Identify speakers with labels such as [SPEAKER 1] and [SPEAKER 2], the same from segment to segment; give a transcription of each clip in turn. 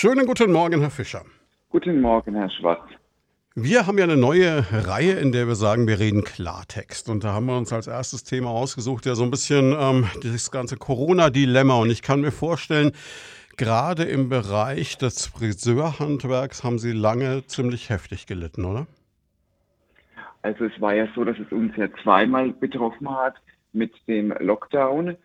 [SPEAKER 1] Schönen guten Morgen, Herr Fischer.
[SPEAKER 2] Guten Morgen, Herr Schwarz.
[SPEAKER 1] Wir haben ja eine neue Reihe, in der wir sagen, wir reden Klartext. Und da haben wir uns als erstes Thema ausgesucht, ja so ein bisschen ähm, das ganze Corona-Dilemma. Und ich kann mir vorstellen, gerade im Bereich des Friseurhandwerks haben Sie lange ziemlich heftig gelitten, oder?
[SPEAKER 2] Also es war ja so, dass es uns ja zweimal betroffen hat mit dem Lockdown.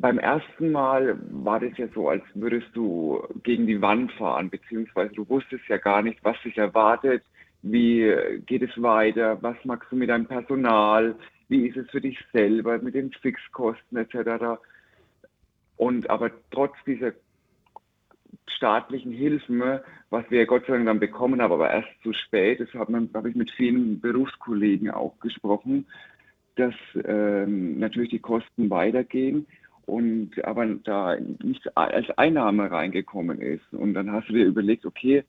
[SPEAKER 2] Beim ersten Mal war das ja so, als würdest du gegen die Wand fahren, beziehungsweise du wusstest ja gar nicht, was dich erwartet, wie geht es weiter, was magst du mit deinem Personal, wie ist es für dich selber mit den Fixkosten etc. Und aber trotz dieser staatlichen Hilfen, was wir Gott sei Dank dann bekommen haben, aber erst zu spät, das habe hab ich mit vielen Berufskollegen auch gesprochen, dass ähm, natürlich die Kosten weitergehen und aber da nichts als Einnahme reingekommen ist. Und dann hast du dir überlegt, okay,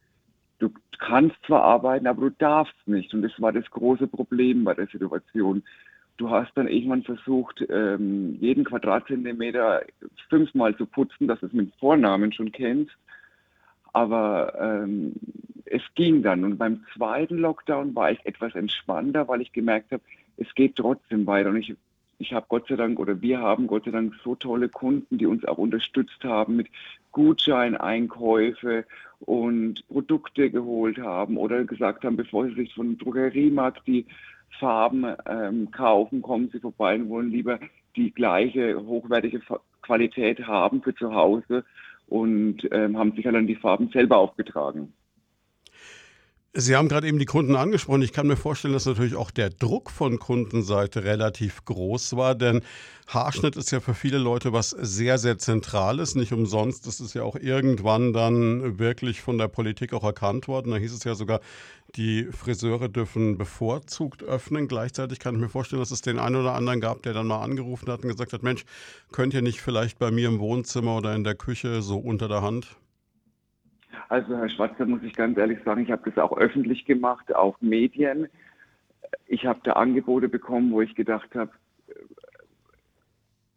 [SPEAKER 2] du kannst zwar arbeiten, aber du darfst nicht. Und das war das große Problem bei der Situation. Du hast dann irgendwann versucht, ähm, jeden Quadratzentimeter fünfmal zu putzen, dass du es mit Vornamen schon kennst. Aber ähm, es ging dann. Und beim zweiten Lockdown war ich etwas entspannter, weil ich gemerkt habe, es geht trotzdem weiter. Und ich ich habe Gott sei Dank oder wir haben Gott sei Dank so tolle Kunden, die uns auch unterstützt haben mit Gutscheineinkäufe und Produkte geholt haben oder gesagt haben, bevor sie sich von Drogeriemarkt die Farben ähm, kaufen, kommen sie vorbei und wollen lieber die gleiche hochwertige Qualität haben für zu Hause und ähm, haben sich dann die Farben selber aufgetragen.
[SPEAKER 1] Sie haben gerade eben die Kunden angesprochen. Ich kann mir vorstellen, dass natürlich auch der Druck von Kundenseite relativ groß war, denn Haarschnitt ist ja für viele Leute was sehr, sehr Zentrales. Nicht umsonst ist es ja auch irgendwann dann wirklich von der Politik auch erkannt worden. Da hieß es ja sogar, die Friseure dürfen bevorzugt öffnen. Gleichzeitig kann ich mir vorstellen, dass es den einen oder anderen gab, der dann mal angerufen hat und gesagt hat, Mensch, könnt ihr nicht vielleicht bei mir im Wohnzimmer oder in der Küche so unter der Hand?
[SPEAKER 2] Also Herr Schwarzer, muss ich ganz ehrlich sagen, ich habe das auch öffentlich gemacht, auch Medien. Ich habe da Angebote bekommen, wo ich gedacht habe,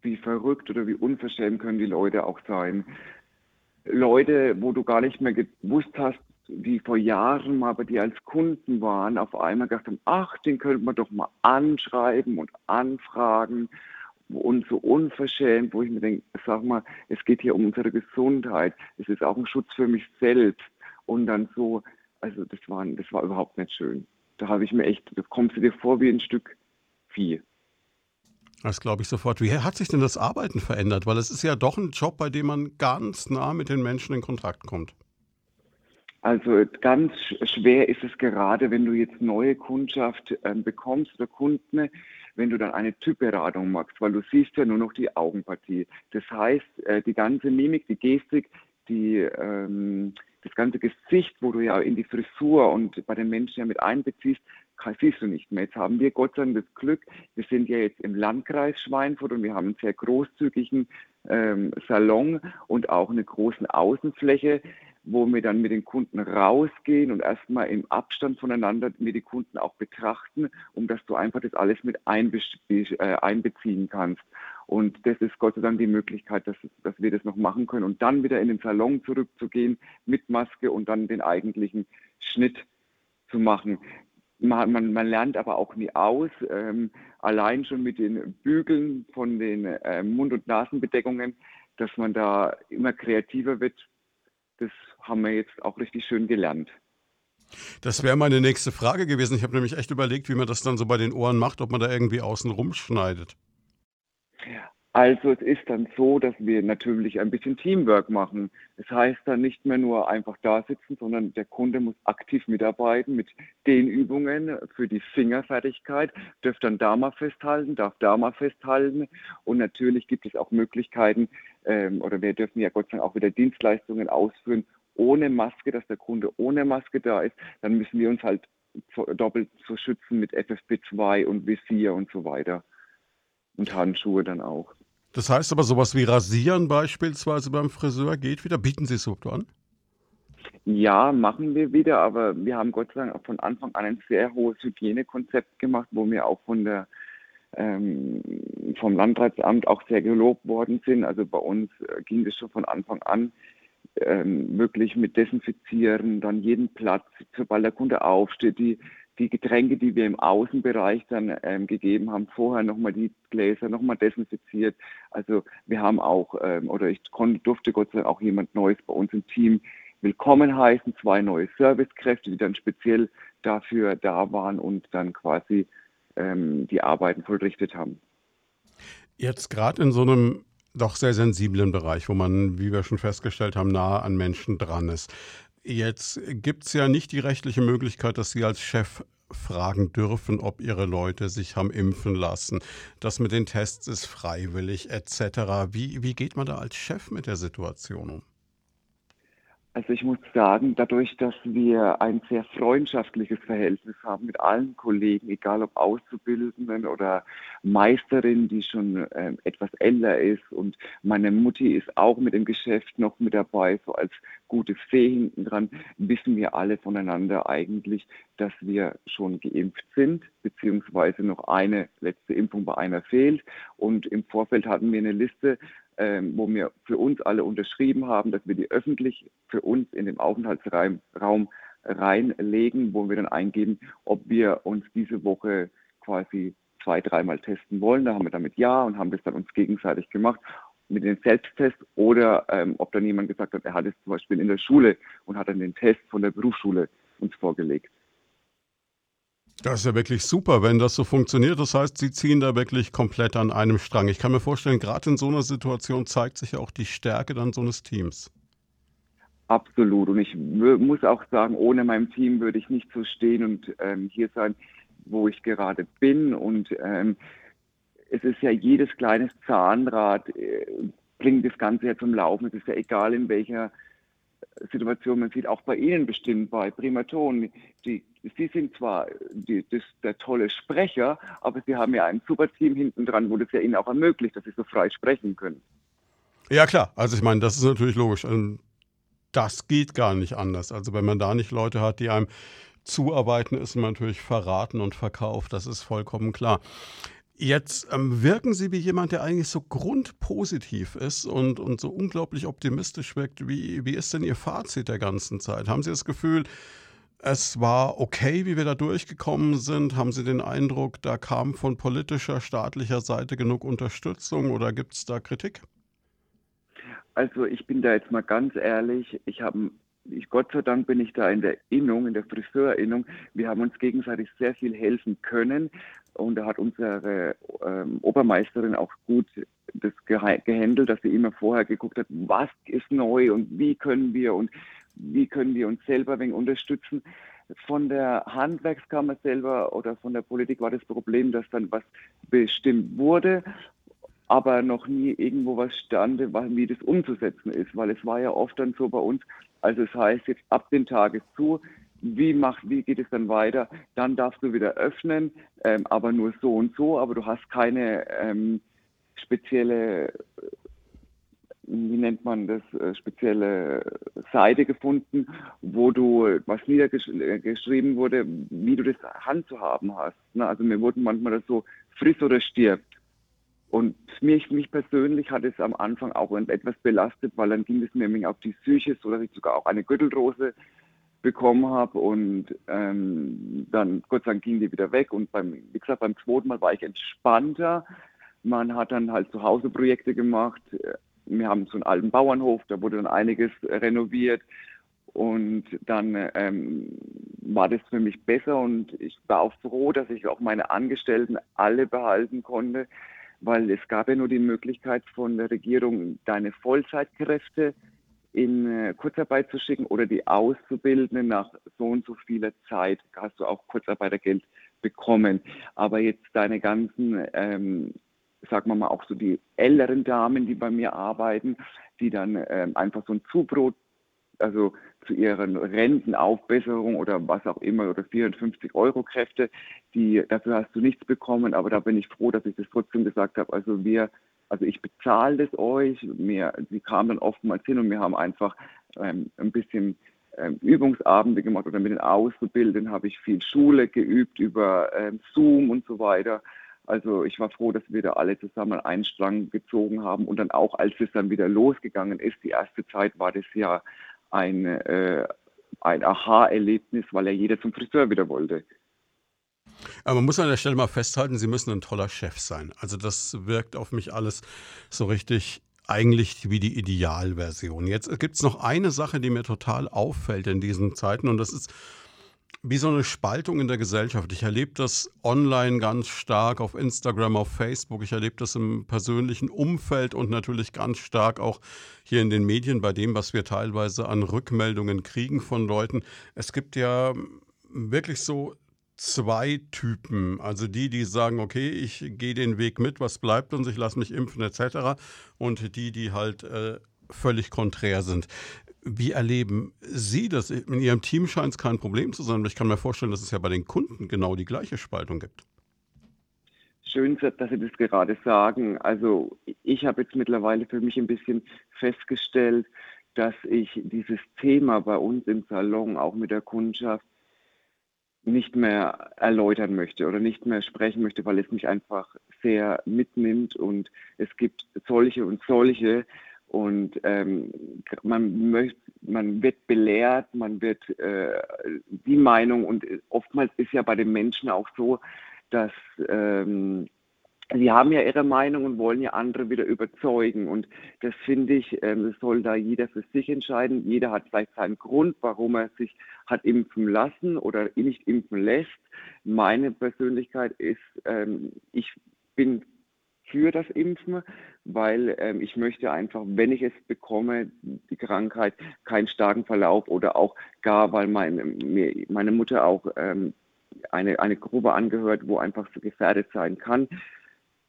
[SPEAKER 2] wie verrückt oder wie unverschämt können die Leute auch sein. Leute, wo du gar nicht mehr gewusst hast, die vor Jahren mal bei dir als Kunden waren, auf einmal gedacht haben, ach, den könnte man doch mal anschreiben und anfragen und so unverschämt, wo ich mir denke, sag mal, es geht hier um unsere Gesundheit, es ist auch ein Schutz für mich selbst und dann so, also das war, das war überhaupt nicht schön. Da habe ich mir echt, da kommst du dir vor wie ein Stück Vieh.
[SPEAKER 1] Das glaube ich sofort. Wie hat sich denn das Arbeiten verändert? Weil es ist ja doch ein Job, bei dem man ganz nah mit den Menschen in Kontakt kommt.
[SPEAKER 2] Also ganz schwer ist es gerade, wenn du jetzt neue Kundschaft äh, bekommst oder Kunden, wenn du dann eine Typberatung machst, weil du siehst ja nur noch die Augenpartie. Das heißt, äh, die ganze Mimik, die Gestik, die, ähm, das ganze Gesicht, wo du ja in die Frisur und bei den Menschen ja mit einbeziehst, siehst du nicht mehr. Jetzt haben wir Gott sei Dank das Glück, wir sind ja jetzt im Landkreis Schweinfurt und wir haben einen sehr großzügigen ähm, Salon und auch eine große Außenfläche wo wir dann mit den Kunden rausgehen und erstmal im Abstand voneinander mir die Kunden auch betrachten, um dass du einfach das alles mit äh, einbeziehen kannst. Und das ist Gott sei Dank die Möglichkeit, dass, dass wir das noch machen können und dann wieder in den Salon zurückzugehen mit Maske und dann den eigentlichen Schnitt zu machen. Man, man, man lernt aber auch nie aus. Ähm, allein schon mit den Bügeln von den äh, Mund- und Nasenbedeckungen, dass man da immer kreativer wird, das haben wir jetzt auch richtig schön gelernt.
[SPEAKER 1] Das wäre meine nächste Frage gewesen. Ich habe nämlich echt überlegt, wie man das dann so bei den Ohren macht, ob man da irgendwie außen rumschneidet.
[SPEAKER 2] Also es ist dann so, dass wir natürlich ein bisschen Teamwork machen. Das heißt dann nicht mehr nur einfach da sitzen, sondern der Kunde muss aktiv mitarbeiten mit den Übungen für die Fingerfertigkeit, darf dann da mal festhalten, darf da mal festhalten. Und natürlich gibt es auch Möglichkeiten, ähm, oder wir dürfen ja Gott sei Dank auch wieder Dienstleistungen ausführen ohne Maske, dass der Kunde ohne Maske da ist. Dann müssen wir uns halt doppelt so schützen mit FFP2 und Visier und so weiter. Und Handschuhe dann auch.
[SPEAKER 1] Das heißt aber, sowas wie Rasieren beispielsweise beim Friseur geht wieder? Bieten Sie es überhaupt an?
[SPEAKER 2] Ja, machen wir wieder, aber wir haben Gott sei Dank auch von Anfang an ein sehr hohes Hygienekonzept gemacht, wo wir auch von der vom Landratsamt auch sehr gelobt worden sind. Also bei uns äh, ging es schon von Anfang an ähm, wirklich mit Desinfizieren, dann jeden Platz, sobald der Kunde aufsteht, die, die Getränke, die wir im Außenbereich dann ähm, gegeben haben, vorher nochmal die Gläser nochmal desinfiziert. Also wir haben auch, ähm, oder ich konnte, durfte Gott sei Dank auch jemand Neues bei uns im Team willkommen heißen, zwei neue Servicekräfte, die dann speziell dafür da waren und dann quasi ähm, die Arbeiten vollrichtet haben.
[SPEAKER 1] Jetzt gerade in so einem doch sehr sensiblen Bereich, wo man, wie wir schon festgestellt haben, nahe an Menschen dran ist. Jetzt gibt es ja nicht die rechtliche Möglichkeit, dass Sie als Chef fragen dürfen, ob ihre Leute sich haben impfen lassen. Das mit den Tests ist freiwillig etc. Wie, wie geht man da als Chef mit der Situation um?
[SPEAKER 2] Also ich muss sagen, dadurch, dass wir ein sehr freundschaftliches Verhältnis haben mit allen Kollegen, egal ob Auszubildenden oder Meisterin, die schon äh, etwas älter ist und meine Mutti ist auch mit dem Geschäft noch mit dabei, so als gute Fee hinten dran, wissen wir alle voneinander eigentlich, dass wir schon geimpft sind, beziehungsweise noch eine letzte Impfung bei einer fehlt. Und im Vorfeld hatten wir eine Liste ähm, wo wir für uns alle unterschrieben haben, dass wir die öffentlich für uns in den Aufenthaltsraum reinlegen, wo wir dann eingeben, ob wir uns diese Woche quasi zwei, dreimal testen wollen. Da haben wir damit Ja und haben das dann uns gegenseitig gemacht mit dem Selbsttest oder ähm, ob dann jemand gesagt hat, er hat es zum Beispiel in der Schule und hat dann den Test von der Berufsschule uns vorgelegt.
[SPEAKER 1] Das ist ja wirklich super, wenn das so funktioniert. Das heißt, Sie ziehen da wirklich komplett an einem Strang. Ich kann mir vorstellen, gerade in so einer Situation zeigt sich ja auch die Stärke dann so eines Teams.
[SPEAKER 2] Absolut. Und ich muss auch sagen, ohne mein Team würde ich nicht so stehen und ähm, hier sein, wo ich gerade bin. Und ähm, es ist ja jedes kleines Zahnrad, äh, bringt das Ganze ja zum Laufen. Es ist ja egal, in welcher Situation man sieht, auch bei Ihnen bestimmt, bei Primaton. Die, Sie sind zwar die, das, der tolle Sprecher, aber Sie haben ja ein super Team hinten dran, wo das ja Ihnen auch ermöglicht, dass Sie so frei sprechen können.
[SPEAKER 1] Ja, klar. Also ich meine, das ist natürlich logisch. Ähm, das geht gar nicht anders. Also wenn man da nicht Leute hat, die einem zuarbeiten, ist man natürlich verraten und verkauft. Das ist vollkommen klar. Jetzt ähm, wirken Sie wie jemand, der eigentlich so grundpositiv ist und, und so unglaublich optimistisch wirkt. Wie, wie ist denn Ihr Fazit der ganzen Zeit? Haben Sie das Gefühl, es war okay, wie wir da durchgekommen sind? Haben Sie den Eindruck, da kam von politischer, staatlicher Seite genug Unterstützung oder gibt es da Kritik?
[SPEAKER 2] Also ich bin da jetzt mal ganz ehrlich, ich habe ich, Gott sei Dank bin ich da in der Innung, in der Friseurinnung. Wir haben uns gegenseitig sehr viel helfen können. Und da hat unsere ähm, Obermeisterin auch gut das gehandelt, dass sie immer vorher geguckt hat, was ist neu und wie können wir und wie können wir uns selber wegen unterstützen. Von der Handwerkskammer selber oder von der Politik war das Problem, dass dann was bestimmt wurde, aber noch nie irgendwo was stand, wie das umzusetzen ist, weil es war ja oft dann so bei uns, also es heißt jetzt ab den Tages zu, wie, macht, wie geht es dann weiter? Dann darfst du wieder öffnen, ähm, aber nur so und so, aber du hast keine ähm, spezielle, wie nennt man das, äh, spezielle Seite gefunden, wo du, was niedergeschrieben wurde, wie du das handzuhaben hast. Ne? Also mir wurden manchmal das so, friss oder stirbt. Und mich, mich persönlich hat es am Anfang auch etwas belastet, weil dann ging es mir auf die Psyche, so dass ich sogar auch eine Gürtelrose bekommen habe und ähm, dann Gott sei Dank ging die wieder weg und beim, wie gesagt, beim zweiten Mal war ich entspannter. Man hat dann halt zu Hause Projekte gemacht. Wir haben so einen alten Bauernhof, da wurde dann einiges renoviert und dann ähm, war das für mich besser und ich war auch froh, dass ich auch meine Angestellten alle behalten konnte, weil es gab ja nur die Möglichkeit von der Regierung, deine Vollzeitkräfte in äh, Kurzarbeit zu schicken oder die Auszubildenden nach so und so vieler Zeit hast du auch Kurzarbeitergeld bekommen. Aber jetzt deine ganzen, ähm, sagen wir mal, auch so die älteren Damen, die bei mir arbeiten, die dann ähm, einfach so ein Zubrot, also zu ihren Rentenaufbesserung oder was auch immer oder 450 Euro Kräfte, dafür hast du nichts bekommen, aber da bin ich froh, dass ich das trotzdem gesagt habe. Also wir also ich bezahle das euch. Mir, sie kamen dann oftmals hin und wir haben einfach ähm, ein bisschen ähm, Übungsabende gemacht oder mit den Auszubildenden habe ich viel Schule geübt über ähm, Zoom und so weiter. Also ich war froh, dass wir da alle zusammen einen Strang gezogen haben und dann auch, als es dann wieder losgegangen ist, die erste Zeit war das ja ein, äh, ein Aha-Erlebnis, weil ja jeder zum Friseur wieder wollte.
[SPEAKER 1] Aber man muss an der Stelle mal festhalten, Sie müssen ein toller Chef sein. Also das wirkt auf mich alles so richtig eigentlich wie die Idealversion. Jetzt gibt es noch eine Sache, die mir total auffällt in diesen Zeiten und das ist wie so eine Spaltung in der Gesellschaft. Ich erlebe das online ganz stark auf Instagram, auf Facebook. Ich erlebe das im persönlichen Umfeld und natürlich ganz stark auch hier in den Medien bei dem, was wir teilweise an Rückmeldungen kriegen von Leuten. Es gibt ja wirklich so zwei Typen. Also die, die sagen, okay, ich gehe den Weg mit, was bleibt uns, ich lasse mich impfen etc. Und die, die halt äh, völlig konträr sind. Wie erleben Sie das? In Ihrem Team scheint es kein Problem zu sein, aber ich kann mir vorstellen, dass es ja bei den Kunden genau die gleiche Spaltung gibt.
[SPEAKER 2] Schön, dass Sie das gerade sagen. Also ich habe jetzt mittlerweile für mich ein bisschen festgestellt, dass ich dieses Thema bei uns im Salon auch mit der Kundschaft nicht mehr erläutern möchte oder nicht mehr sprechen möchte, weil es mich einfach sehr mitnimmt und es gibt solche und solche. Und ähm, man möchte, man wird belehrt, man wird äh, die Meinung und oftmals ist ja bei den Menschen auch so, dass ähm, Sie haben ja ihre Meinung und wollen ja andere wieder überzeugen. Und das finde ich, ähm, das soll da jeder für sich entscheiden. Jeder hat vielleicht seinen Grund, warum er sich hat impfen lassen oder nicht impfen lässt. Meine Persönlichkeit ist, ähm, ich bin für das Impfen, weil ähm, ich möchte einfach, wenn ich es bekomme, die Krankheit, keinen starken Verlauf oder auch gar, weil meine, meine Mutter auch eine, eine Gruppe angehört, wo einfach so gefährdet sein kann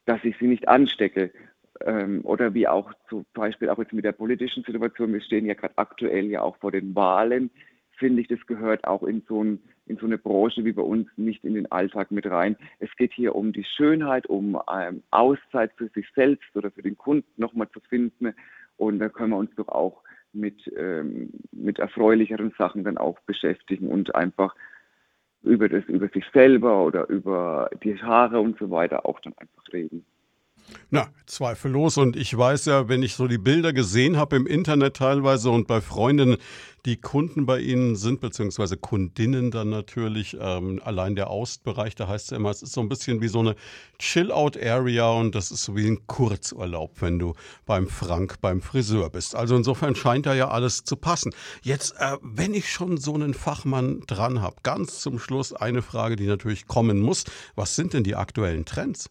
[SPEAKER 2] dass ich sie nicht anstecke. Ähm, oder wie auch zum Beispiel auch jetzt mit der politischen Situation, wir stehen ja gerade aktuell ja auch vor den Wahlen, finde ich, das gehört auch in so, ein, in so, eine Branche wie bei uns nicht in den Alltag mit rein. Es geht hier um die Schönheit, um ähm, Auszeit für sich selbst oder für den Kunden nochmal zu finden. Und da können wir uns doch auch mit, ähm, mit erfreulicheren Sachen dann auch beschäftigen und einfach über das, über sich selber oder über die Haare und so weiter auch dann einfach reden.
[SPEAKER 1] Na, zweifellos. Und ich weiß ja, wenn ich so die Bilder gesehen habe im Internet teilweise und bei Freundinnen, die Kunden bei Ihnen sind, beziehungsweise Kundinnen dann natürlich, ähm, allein der Ostbereich, da heißt es ja immer, es ist so ein bisschen wie so eine Chill-Out-Area und das ist so wie ein Kurzurlaub, wenn du beim Frank, beim Friseur bist. Also insofern scheint da ja alles zu passen. Jetzt, äh, wenn ich schon so einen Fachmann dran habe, ganz zum Schluss eine Frage, die natürlich kommen muss. Was sind denn die aktuellen Trends?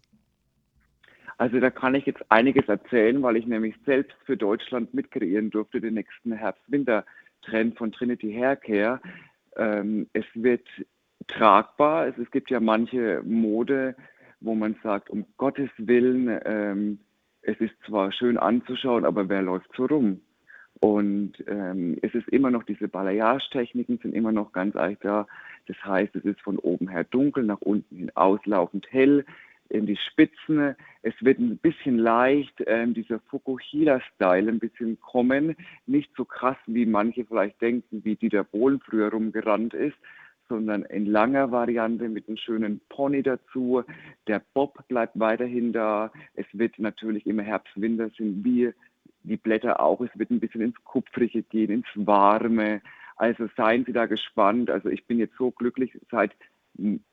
[SPEAKER 2] Also da kann ich jetzt einiges erzählen, weil ich nämlich selbst für Deutschland mitkreieren durfte, den nächsten Herbst-Winter-Trend von Trinity Haircare. Ähm, es wird tragbar. Es, es, gibt ja manche Mode, wo man sagt, um Gottes Willen, ähm, es ist zwar schön anzuschauen, aber wer läuft so rum? Und ähm, es ist immer noch, diese Balayage-Techniken sind immer noch ganz eigentlich da. Das heißt, es ist von oben her dunkel, nach unten hin auslaufend hell in die Spitzen. Es wird ein bisschen leicht, ähm, dieser Fukuhila-Style ein bisschen kommen. Nicht so krass, wie manche vielleicht denken, wie Dieter Bohlen früher rumgerannt ist, sondern in langer Variante mit einem schönen Pony dazu. Der Bob bleibt weiterhin da. Es wird natürlich immer Herbst, Winter sind wir die Blätter auch. Es wird ein bisschen ins Kupfrige gehen, ins Warme. Also seien Sie da gespannt. Also ich bin jetzt so glücklich seit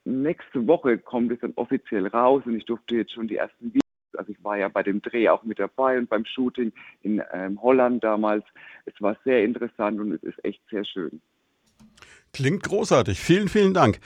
[SPEAKER 2] nächste Woche kommt es dann offiziell raus und ich durfte jetzt schon die ersten Videos, also ich war ja bei dem Dreh auch mit dabei und beim Shooting in ähm, Holland damals. Es war sehr interessant und es ist echt sehr schön.
[SPEAKER 1] Klingt großartig. Vielen, vielen Dank.